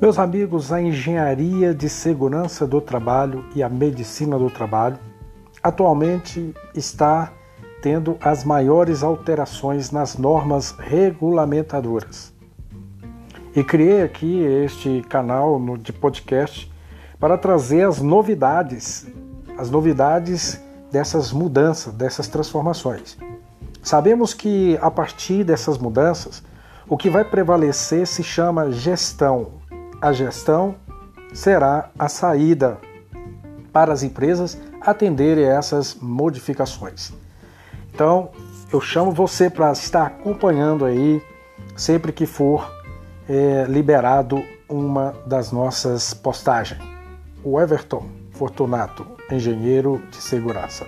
Meus amigos, a engenharia de segurança do trabalho e a medicina do trabalho atualmente está tendo as maiores alterações nas normas regulamentadoras. E criei aqui este canal de podcast para trazer as novidades, as novidades dessas mudanças, dessas transformações. Sabemos que a partir dessas mudanças, o que vai prevalecer se chama gestão, a gestão será a saída para as empresas atenderem essas modificações. Então, eu chamo você para estar acompanhando aí sempre que for é, liberado uma das nossas postagens. O Everton Fortunato, engenheiro de segurança.